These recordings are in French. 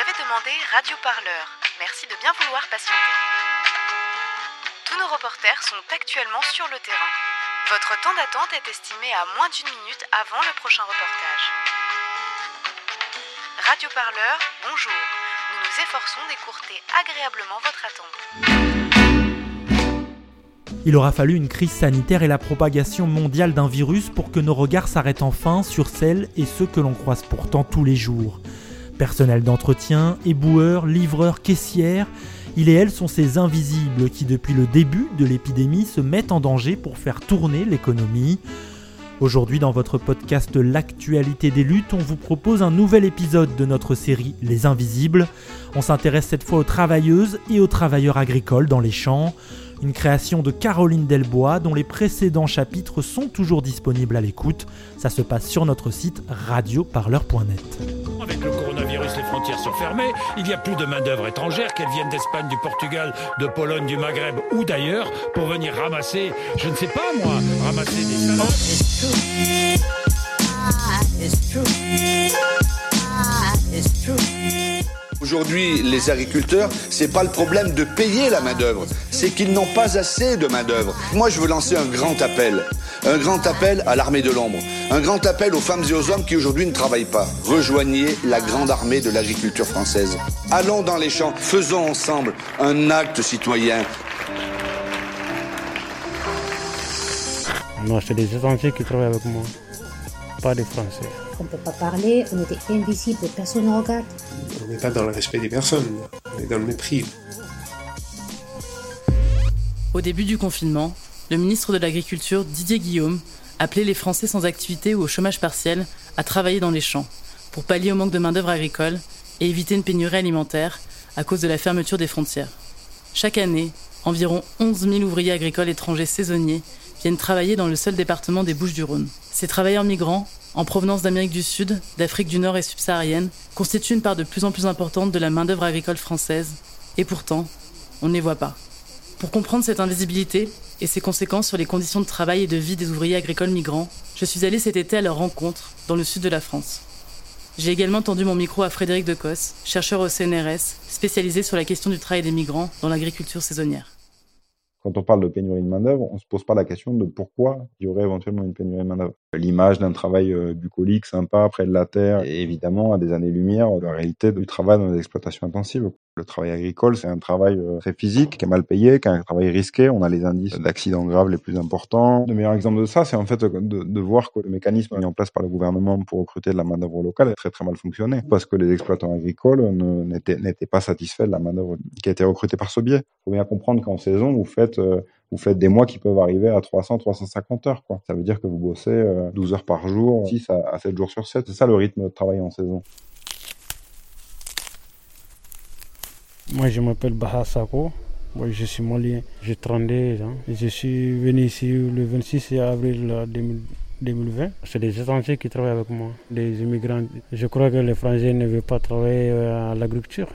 avez demandé Radio Parleur. Merci de bien vouloir patienter. Tous nos reporters sont actuellement sur le terrain. Votre temps d'attente est estimé à moins d'une minute avant le prochain reportage. Radio Parleur, bonjour. Nous nous efforçons d'écourter agréablement votre attente. Il aura fallu une crise sanitaire et la propagation mondiale d'un virus pour que nos regards s'arrêtent enfin sur celles et ceux que l'on croise pourtant tous les jours. Personnel d'entretien, éboueurs, livreurs, caissières, il et elles sont ces invisibles qui depuis le début de l'épidémie se mettent en danger pour faire tourner l'économie. Aujourd'hui dans votre podcast L'actualité des luttes, on vous propose un nouvel épisode de notre série Les Invisibles. On s'intéresse cette fois aux travailleuses et aux travailleurs agricoles dans les champs une création de Caroline Delbois dont les précédents chapitres sont toujours disponibles à l'écoute. Ça se passe sur notre site radioparleur.net. frontières sont fermées. Il n'y a plus de main-d'œuvre étrangère, qu'elle vienne d'Espagne, du Portugal, de Pologne, du Maghreb ou d'ailleurs, pour venir ramasser, je ne sais pas moi, ramasser des salades. Aujourd'hui, les agriculteurs, c'est pas le problème de payer la main-d'œuvre, c'est qu'ils n'ont pas assez de main-d'œuvre. Moi, je veux lancer un grand appel. Un grand appel à l'armée de l'ombre. Un grand appel aux femmes et aux hommes qui aujourd'hui ne travaillent pas. Rejoignez la grande armée de l'agriculture française. Allons dans les champs, faisons ensemble un acte citoyen. Non, c'est des étrangers qui travaillent avec moi, pas des Français. On ne peut pas parler, on était invisible, personne ne regarde. On n'est pas dans le respect des personnes, on est dans le mépris. Au début du confinement, le ministre de l'Agriculture, Didier Guillaume, appelait les Français sans activité ou au chômage partiel à travailler dans les champs pour pallier au manque de main-d'œuvre agricole et éviter une pénurie alimentaire à cause de la fermeture des frontières. Chaque année, environ 11 000 ouvriers agricoles étrangers saisonniers viennent travailler dans le seul département des Bouches-du-Rhône. Ces travailleurs migrants en provenance d'Amérique du Sud, d'Afrique du Nord et subsaharienne, constituent une part de plus en plus importante de la main-d'œuvre agricole française. Et pourtant, on ne les voit pas. Pour comprendre cette invisibilité et ses conséquences sur les conditions de travail et de vie des ouvriers agricoles migrants, je suis allée cet été à leur rencontre dans le sud de la France. J'ai également tendu mon micro à Frédéric Decos, chercheur au CNRS, spécialisé sur la question du travail des migrants dans l'agriculture saisonnière. Quand on parle de pénurie de main-d'œuvre, on ne se pose pas la question de pourquoi il y aurait éventuellement une pénurie de main-d'œuvre. L'image d'un travail euh, bucolique, sympa, près de la terre, et évidemment à des années-lumière la réalité du travail dans les exploitations intensives. Le travail agricole, c'est un travail euh, très physique, qui est mal payé, qui est un travail risqué. On a les indices d'accidents graves les plus importants. Le meilleur exemple de ça, c'est en fait de, de, voir que le mécanisme mis en place par le gouvernement pour recruter de la main-d'œuvre locale a très très mal fonctionné, parce que les exploitants agricoles n'étaient pas satisfaits de la main-d'œuvre qui a été recrutée par ce biais. Il faut bien comprendre qu'en saison, vous faites euh, vous faites des mois qui peuvent arriver à 300, 350 heures. Quoi. Ça veut dire que vous bossez 12 euh, heures par jour, 6 à, 7 jours sur 7. C'est ça le rythme de travail en saison. Moi, je m'appelle Baha Sako. Moi, je suis malien. J'ai 32 ans. Je suis venu ici le 26 avril 2020. C'est des étrangers qui travaillent avec moi, des immigrants. Je crois que les Français ne veulent pas travailler euh, à l'agriculture.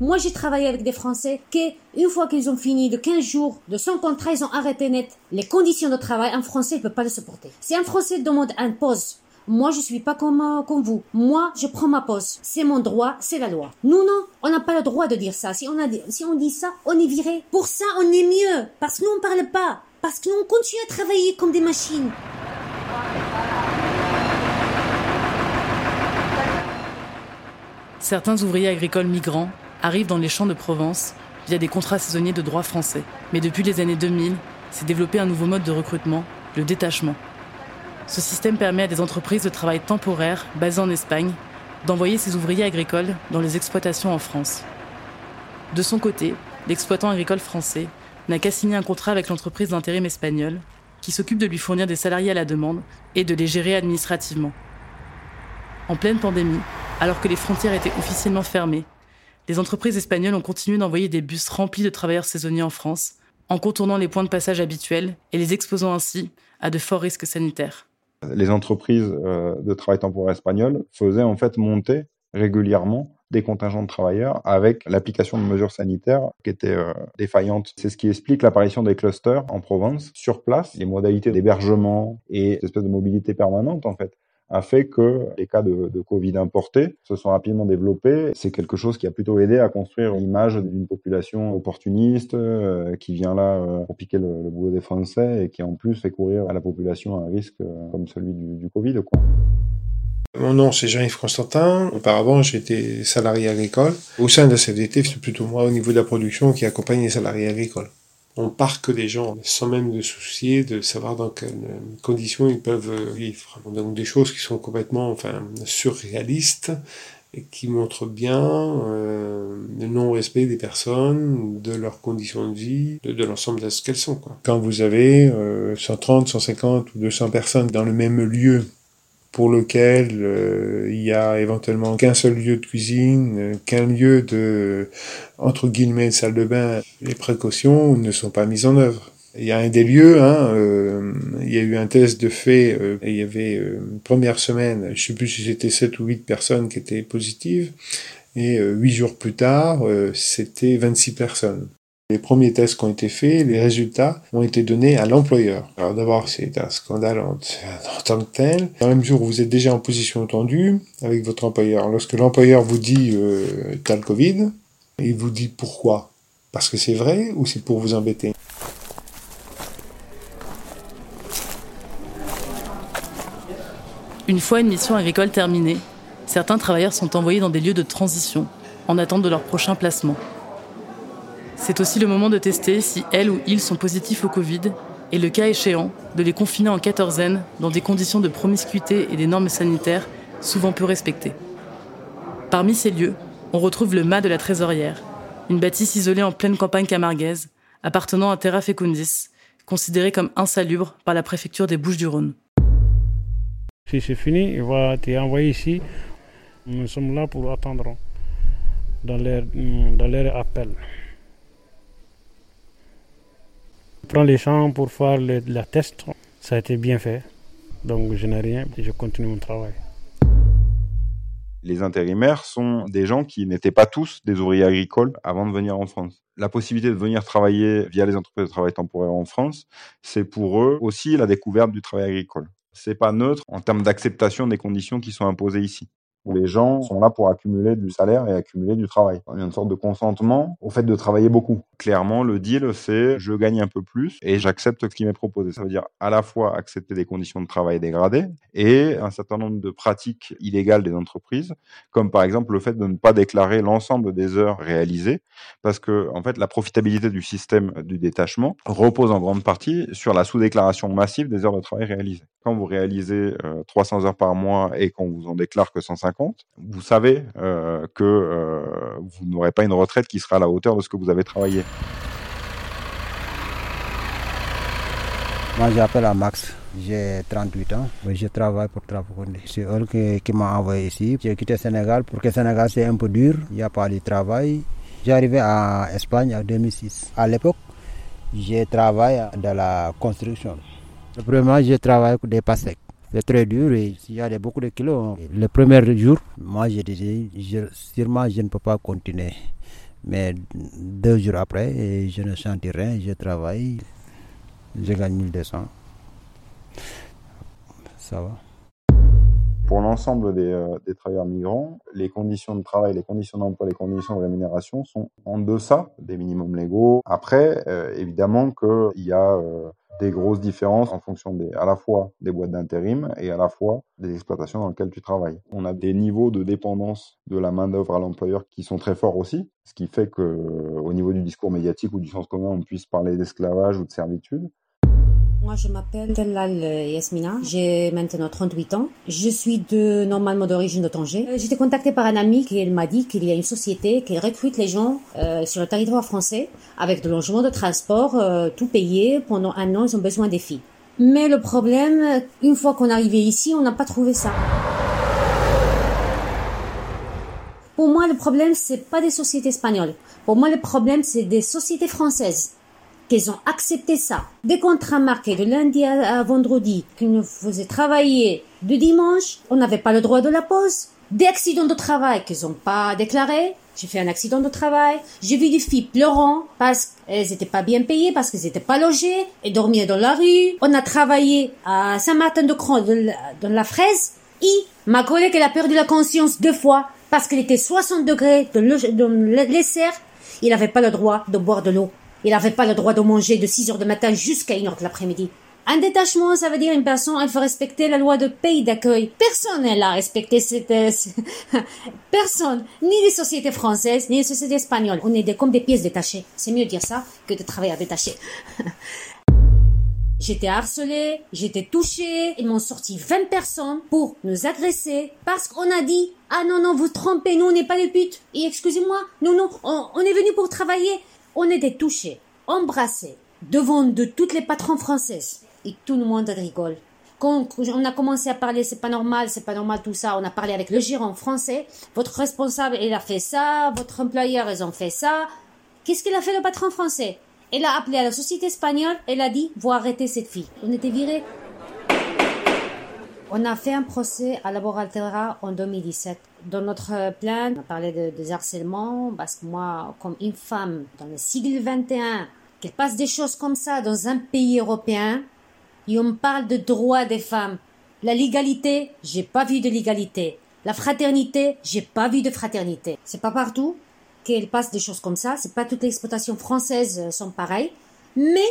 Moi, j'ai travaillé avec des Français qui, une fois qu'ils ont fini de 15 jours de son contrat, ils ont arrêté net. Les conditions de travail, un Français ne peut pas les supporter. Si un Français demande un pause, moi, je suis pas comme, euh, comme vous. Moi, je prends ma pause. C'est mon droit, c'est la loi. Nous, non, on n'a pas le droit de dire ça. Si on, a, si on dit ça, on est viré. Pour ça, on est mieux. Parce que nous, on parle pas. Parce que nous, on continue à travailler comme des machines. Certains ouvriers agricoles migrants arrivent dans les champs de Provence via des contrats saisonniers de droit français. Mais depuis les années 2000, s'est développé un nouveau mode de recrutement, le détachement. Ce système permet à des entreprises de travail temporaire basées en Espagne d'envoyer ses ouvriers agricoles dans les exploitations en France. De son côté, l'exploitant agricole français n'a qu'à signer un contrat avec l'entreprise d'intérim espagnole qui s'occupe de lui fournir des salariés à la demande et de les gérer administrativement. En pleine pandémie, alors que les frontières étaient officiellement fermées les entreprises espagnoles ont continué d'envoyer des bus remplis de travailleurs saisonniers en France, en contournant les points de passage habituels et les exposant ainsi à de forts risques sanitaires. Les entreprises euh, de travail temporaire espagnoles faisaient en fait monter régulièrement des contingents de travailleurs avec l'application de mesures sanitaires qui étaient euh, défaillantes. C'est ce qui explique l'apparition des clusters en Provence, sur place, les modalités d'hébergement et cette espèce de mobilité permanente en fait a fait que les cas de, Covid importés se sont rapidement développés. C'est quelque chose qui a plutôt aidé à construire l'image d'une population opportuniste euh, qui vient là euh, pour piquer le, boulot des Français et qui en plus fait courir à la population un risque euh, comme celui du, du Covid. Quoi. Mon nom, c'est Jean-Yves Constantin. Auparavant, j'étais salarié agricole. Au sein de la CFDT, c'est plutôt moi, au niveau de la production, qui accompagne les salariés agricoles. On parque les gens sans même de soucier de savoir dans quelles conditions ils peuvent vivre. Donc des choses qui sont complètement enfin, surréalistes et qui montrent bien euh, le non-respect des personnes, de leurs conditions de vie, de, l'ensemble de ce qu'elles sont. Quand vous avez euh, 130, 150 ou 200 personnes dans le même lieu pour lequel euh, il y a éventuellement qu'un seul lieu de cuisine, euh, qu'un lieu de, entre guillemets, salle de bain, les précautions ne sont pas mises en œuvre. Il y a un des lieux, hein, euh, il y a eu un test de fait, euh, il y avait une première semaine, je sais plus si c'était 7 ou 8 personnes qui étaient positives, et huit jours plus tard, c'était 26 personnes. Les premiers tests qui ont été faits, les résultats ont été donnés à l'employeur. Alors d'abord, c'est un scandale en, tant que tel. Dans la mesure où vous êtes déjà en position tendue avec votre employeur, lorsque l'employeur vous dit euh, « t'as le Covid », il vous dit pourquoi? Parce que c'est vrai ou c'est pour vous embêter? Une fois une mission agricole terminée, certains travailleurs sont envoyés dans des lieux de transition, en attente de leur prochain placement. C'est aussi le moment de tester si elles ou ils sont positifs au Covid et le cas échéant, de les confiner en quatorzaine dans des conditions de promiscuité et des normes sanitaires souvent peu respectées. Parmi ces lieux, on retrouve le mât de la Trésorière, une bâtisse isolée en pleine campagne camarguaise, appartenant à Terra Fecundis, considérée comme insalubre par la préfecture des Bouches-du-Rhône. Si c'est fini, il va t'envoyer ici. Nous sommes là pour attendre dans leur, dans appel. Prends les champs pour faire la test. Ça a été bien fait. Donc je n'ai rien et je continue mon travail. Les intérimaires sont des gens qui n'étaient pas tous des ouvriers agricoles avant de venir en France. La possibilité de venir travailler via les entreprises de travail temporaire en France, c'est pour eux aussi la découverte du travail agricole. C'est pas neutre en termes d'acceptation des conditions qui sont imposées ici les gens sont là pour accumuler du salaire et accumuler du travail. Il y a une sorte de consentement au fait de travailler beaucoup. Clairement, le deal, c'est je gagne un peu plus et j'accepte ce qui m'est proposé. Ça veut dire à la fois accepter des conditions de travail dégradées et un certain nombre de pratiques illégales des entreprises, comme par exemple le fait de ne pas déclarer l'ensemble des heures réalisées, parce que en fait la profitabilité du système du détachement repose en grande partie sur la sous-déclaration massive des heures de travail réalisées. Quand vous réalisez euh, 300 heures par mois et qu'on vous en déclare que 150, vous savez euh, que euh, vous n'aurez pas une retraite qui sera à la hauteur de ce que vous avez travaillé. Moi, j'appelle Max. J'ai 38 ans. Je travaille pour Trafondi. C'est eux qui, qui m'ont envoyé ici. J'ai quitté le Sénégal parce que le Sénégal, c'est un peu dur. Il n'y a pas de travail. J'ai arrivé en Espagne en 2006. À l'époque, j'ai travaillé dans la construction. Premièrement, j'ai travaillé avec des pastèques. C'est très dur et s'il y a beaucoup de kilos. Le premier jour, moi, disais, je, sûrement, je ne peux pas continuer. Mais deux jours après, je ne sentis rien, je travaille, je gagne 1200. Ça va. Pour l'ensemble des, euh, des, travailleurs migrants, les conditions de travail, les conditions d'emploi, les conditions de rémunération sont en deçà des minimums légaux. Après, euh, évidemment qu'il y a euh, des grosses différences en fonction à la fois des boîtes d'intérim et à la fois des exploitations dans lesquelles tu travailles. On a des niveaux de dépendance de la main-d'œuvre à l'employeur qui sont très forts aussi, ce qui fait que au niveau du discours médiatique ou du sens commun, on puisse parler d'esclavage ou de servitude. Moi, je m'appelle Delal Yasmina. J'ai maintenant 38 ans. Je suis de normalement d'origine de Tanger. J'étais contactée par un ami qui m'a dit qu'il y a une société qui recrute les gens euh, sur le territoire français avec de logement, de transport, euh, tout payé. Pendant un an, ils ont besoin des filles. Mais le problème, une fois qu'on est arrivé ici, on n'a pas trouvé ça. Pour moi, le problème, c'est pas des sociétés espagnoles. Pour moi, le problème, c'est des sociétés françaises qu'ils ont accepté ça. Des contrats marqués de lundi à, vendredi, qu'ils nous faisaient travailler de dimanche, on n'avait pas le droit de la pause. Des accidents de travail qu'ils n'ont pas déclarés. J'ai fait un accident de travail. J'ai vu des filles pleurant parce qu'elles n'étaient pas bien payées, parce qu'elles n'étaient pas logées et dormaient dans la rue. On a travaillé à Saint-Martin-de-Croix, dans la fraise. Et ma collègue, elle a perdu la conscience deux fois parce qu'il était 60 degrés de, le, Il n'avait pas le droit de boire de l'eau. Il n'avait pas le droit de manger de 6 heures du matin jusqu'à 1 heure de l'après-midi. Un détachement, ça veut dire une personne, elle faut respecter la loi de pays d'accueil. Personne n'a respecté cette, euh, personne, ni les sociétés françaises, ni les sociétés espagnoles. On est des, comme des pièces détachées. C'est mieux dire ça que de travailler à. J'étais harcelée, j'étais touchée, ils m'ont sorti 20 personnes pour nous agresser parce qu'on a dit ah non non vous trompez, nous on n'est pas des putes. Et excusez-moi, non non, on, on est venu pour travailler. On était touchés, embrassés devant de toutes les patrons françaises et tout le monde rigole. Quand on a commencé à parler, c'est pas normal, c'est pas normal tout ça, on a parlé avec le gérant français, votre responsable, il a fait ça, votre employeur, ils ont fait ça. Qu'est-ce qu'il a fait le patron français? Il a appelé à la société espagnole, elle a dit, vous arrêtez cette fille. On était virés. On a fait un procès à Laboratoire en 2017. Dans notre plan, on a parlé de, des harcèlements parce que moi, comme une femme dans le siècle 21, qu'elle passe des choses comme ça dans un pays européen, et on parle de droits des femmes. La légalité, j'ai pas vu de légalité. La fraternité, j'ai pas vu de fraternité. C'est pas partout qu'elle passe des choses comme ça. C'est pas toutes les exploitations françaises euh, sont pareilles. Mais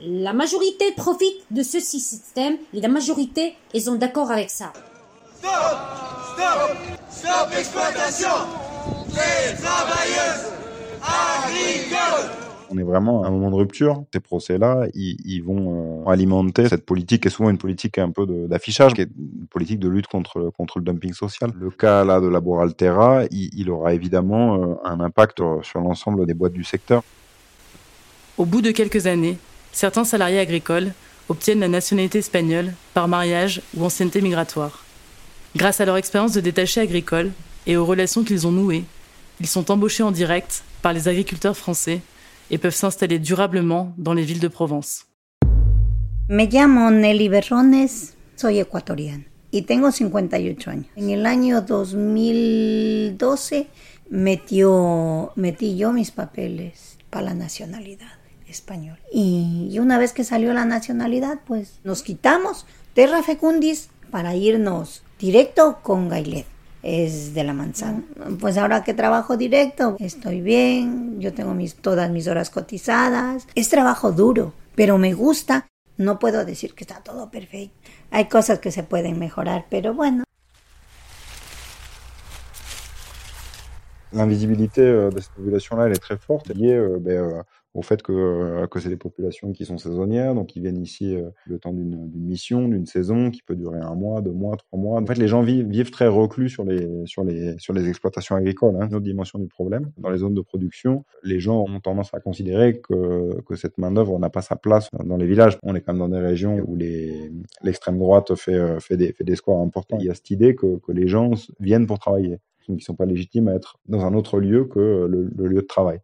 la majorité profite de ce système et la majorité, ils sont d'accord avec ça. Stop Stop exploitation des travailleuses agricoles on est vraiment à un moment de rupture. Ces procès-là, ils, vont euh, alimenter cette politique, qui est souvent une politique un peu d'affichage, qui est une politique de lutte contre, contre le dumping social. Le cas là de Labor Altera, il, aura évidemment euh, un impact sur l'ensemble des boîtes du secteur. Au bout de quelques années, certains salariés agricoles obtiennent la nationalité espagnole par mariage ou ancienneté migratoire. Grâce à leur expérience de détachés agricoles et aux relations qu'ils ont nouées, ils sont embauchés en direct par les agriculteurs français et peuvent s'installer durablement dans les villes de Provence. Me llamo Nelly Berrones, soy ecuatoriana y tengo 58 años. En el año 2012 metió, metí yo mis papeles para la nacionalidad española. Y, y, una vez que salió la nacionalidad, pues nos quitamos Terra Fecundis para irnos directo con Gailet es de la manzana. Pues ahora que trabajo directo, estoy bien, yo tengo mis, todas mis horas cotizadas. Es trabajo duro, pero me gusta. No puedo decir que está todo perfecto. Hay cosas que se pueden mejorar, pero bueno. L'invisibilité euh, de cette population-là, elle est très forte, liée euh, ben, euh, au fait que, c'est des populations qui sont saisonnières, donc ils viennent ici le temps d'une mission, d'une saison qui peut durer un mois, deux mois, trois mois. En fait, les gens vivent, très reclus sur les, exploitations agricoles. Hein. Une autre dimension du problème, dans les zones de production, les gens ont tendance à considérer que, cette main-d'œuvre n'a pas sa place dans les villages. On est quand même dans des régions où l'extrême droite fait, des, fait des scores importants. Il y a cette idée que les gens viennent pour travailler, ils ne sont pas légitimes à être dans un autre lieu que le, le lieu de travail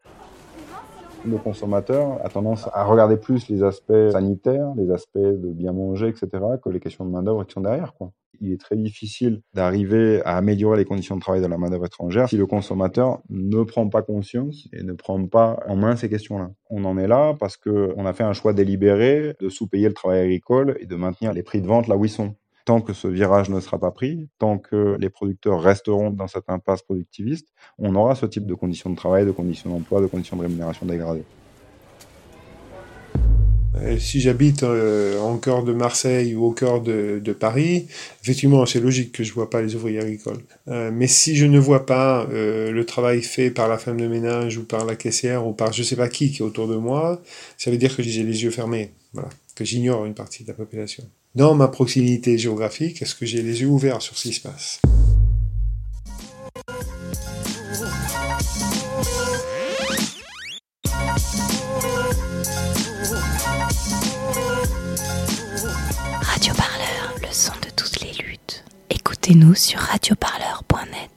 le consommateur a tendance à regarder plus les aspects sanitaires, les aspects de bien manger, etc., que les questions de main-d'œuvre qui sont derrière. Il est très difficile d'arriver à améliorer les conditions de travail de la main-d'œuvre étrangère si le consommateur ne prend pas conscience et ne prend pas en main ces questions-là. On en est là parce qu'on a fait un choix délibéré de sous-payer le travail agricole et de maintenir les prix de vente là où ils sont. Tant que ce virage ne sera pas pris, tant que les producteurs resteront dans cette impasse productiviste, on aura ce type de conditions de travail, de conditions d'emploi, de conditions de rémunération dégradées. Euh, si j'habite euh, en cœur de Marseille ou au cœur de, Paris, effectivement, c'est logique que je vois pas les ouvriers agricoles. Euh, mais si je ne vois pas le travail fait par la femme de ménage ou par la caissière ou par je sais pas qui qui est autour de moi, ça veut dire que j'ai les yeux fermés, voilà, que j'ignore une partie de la population dans ma proximité géographique, est-ce que j'ai les yeux ouverts sur ce qui se passe? Radio Parleur, le son de toutes les luttes. Écoutez-nous sur radioparleur.net.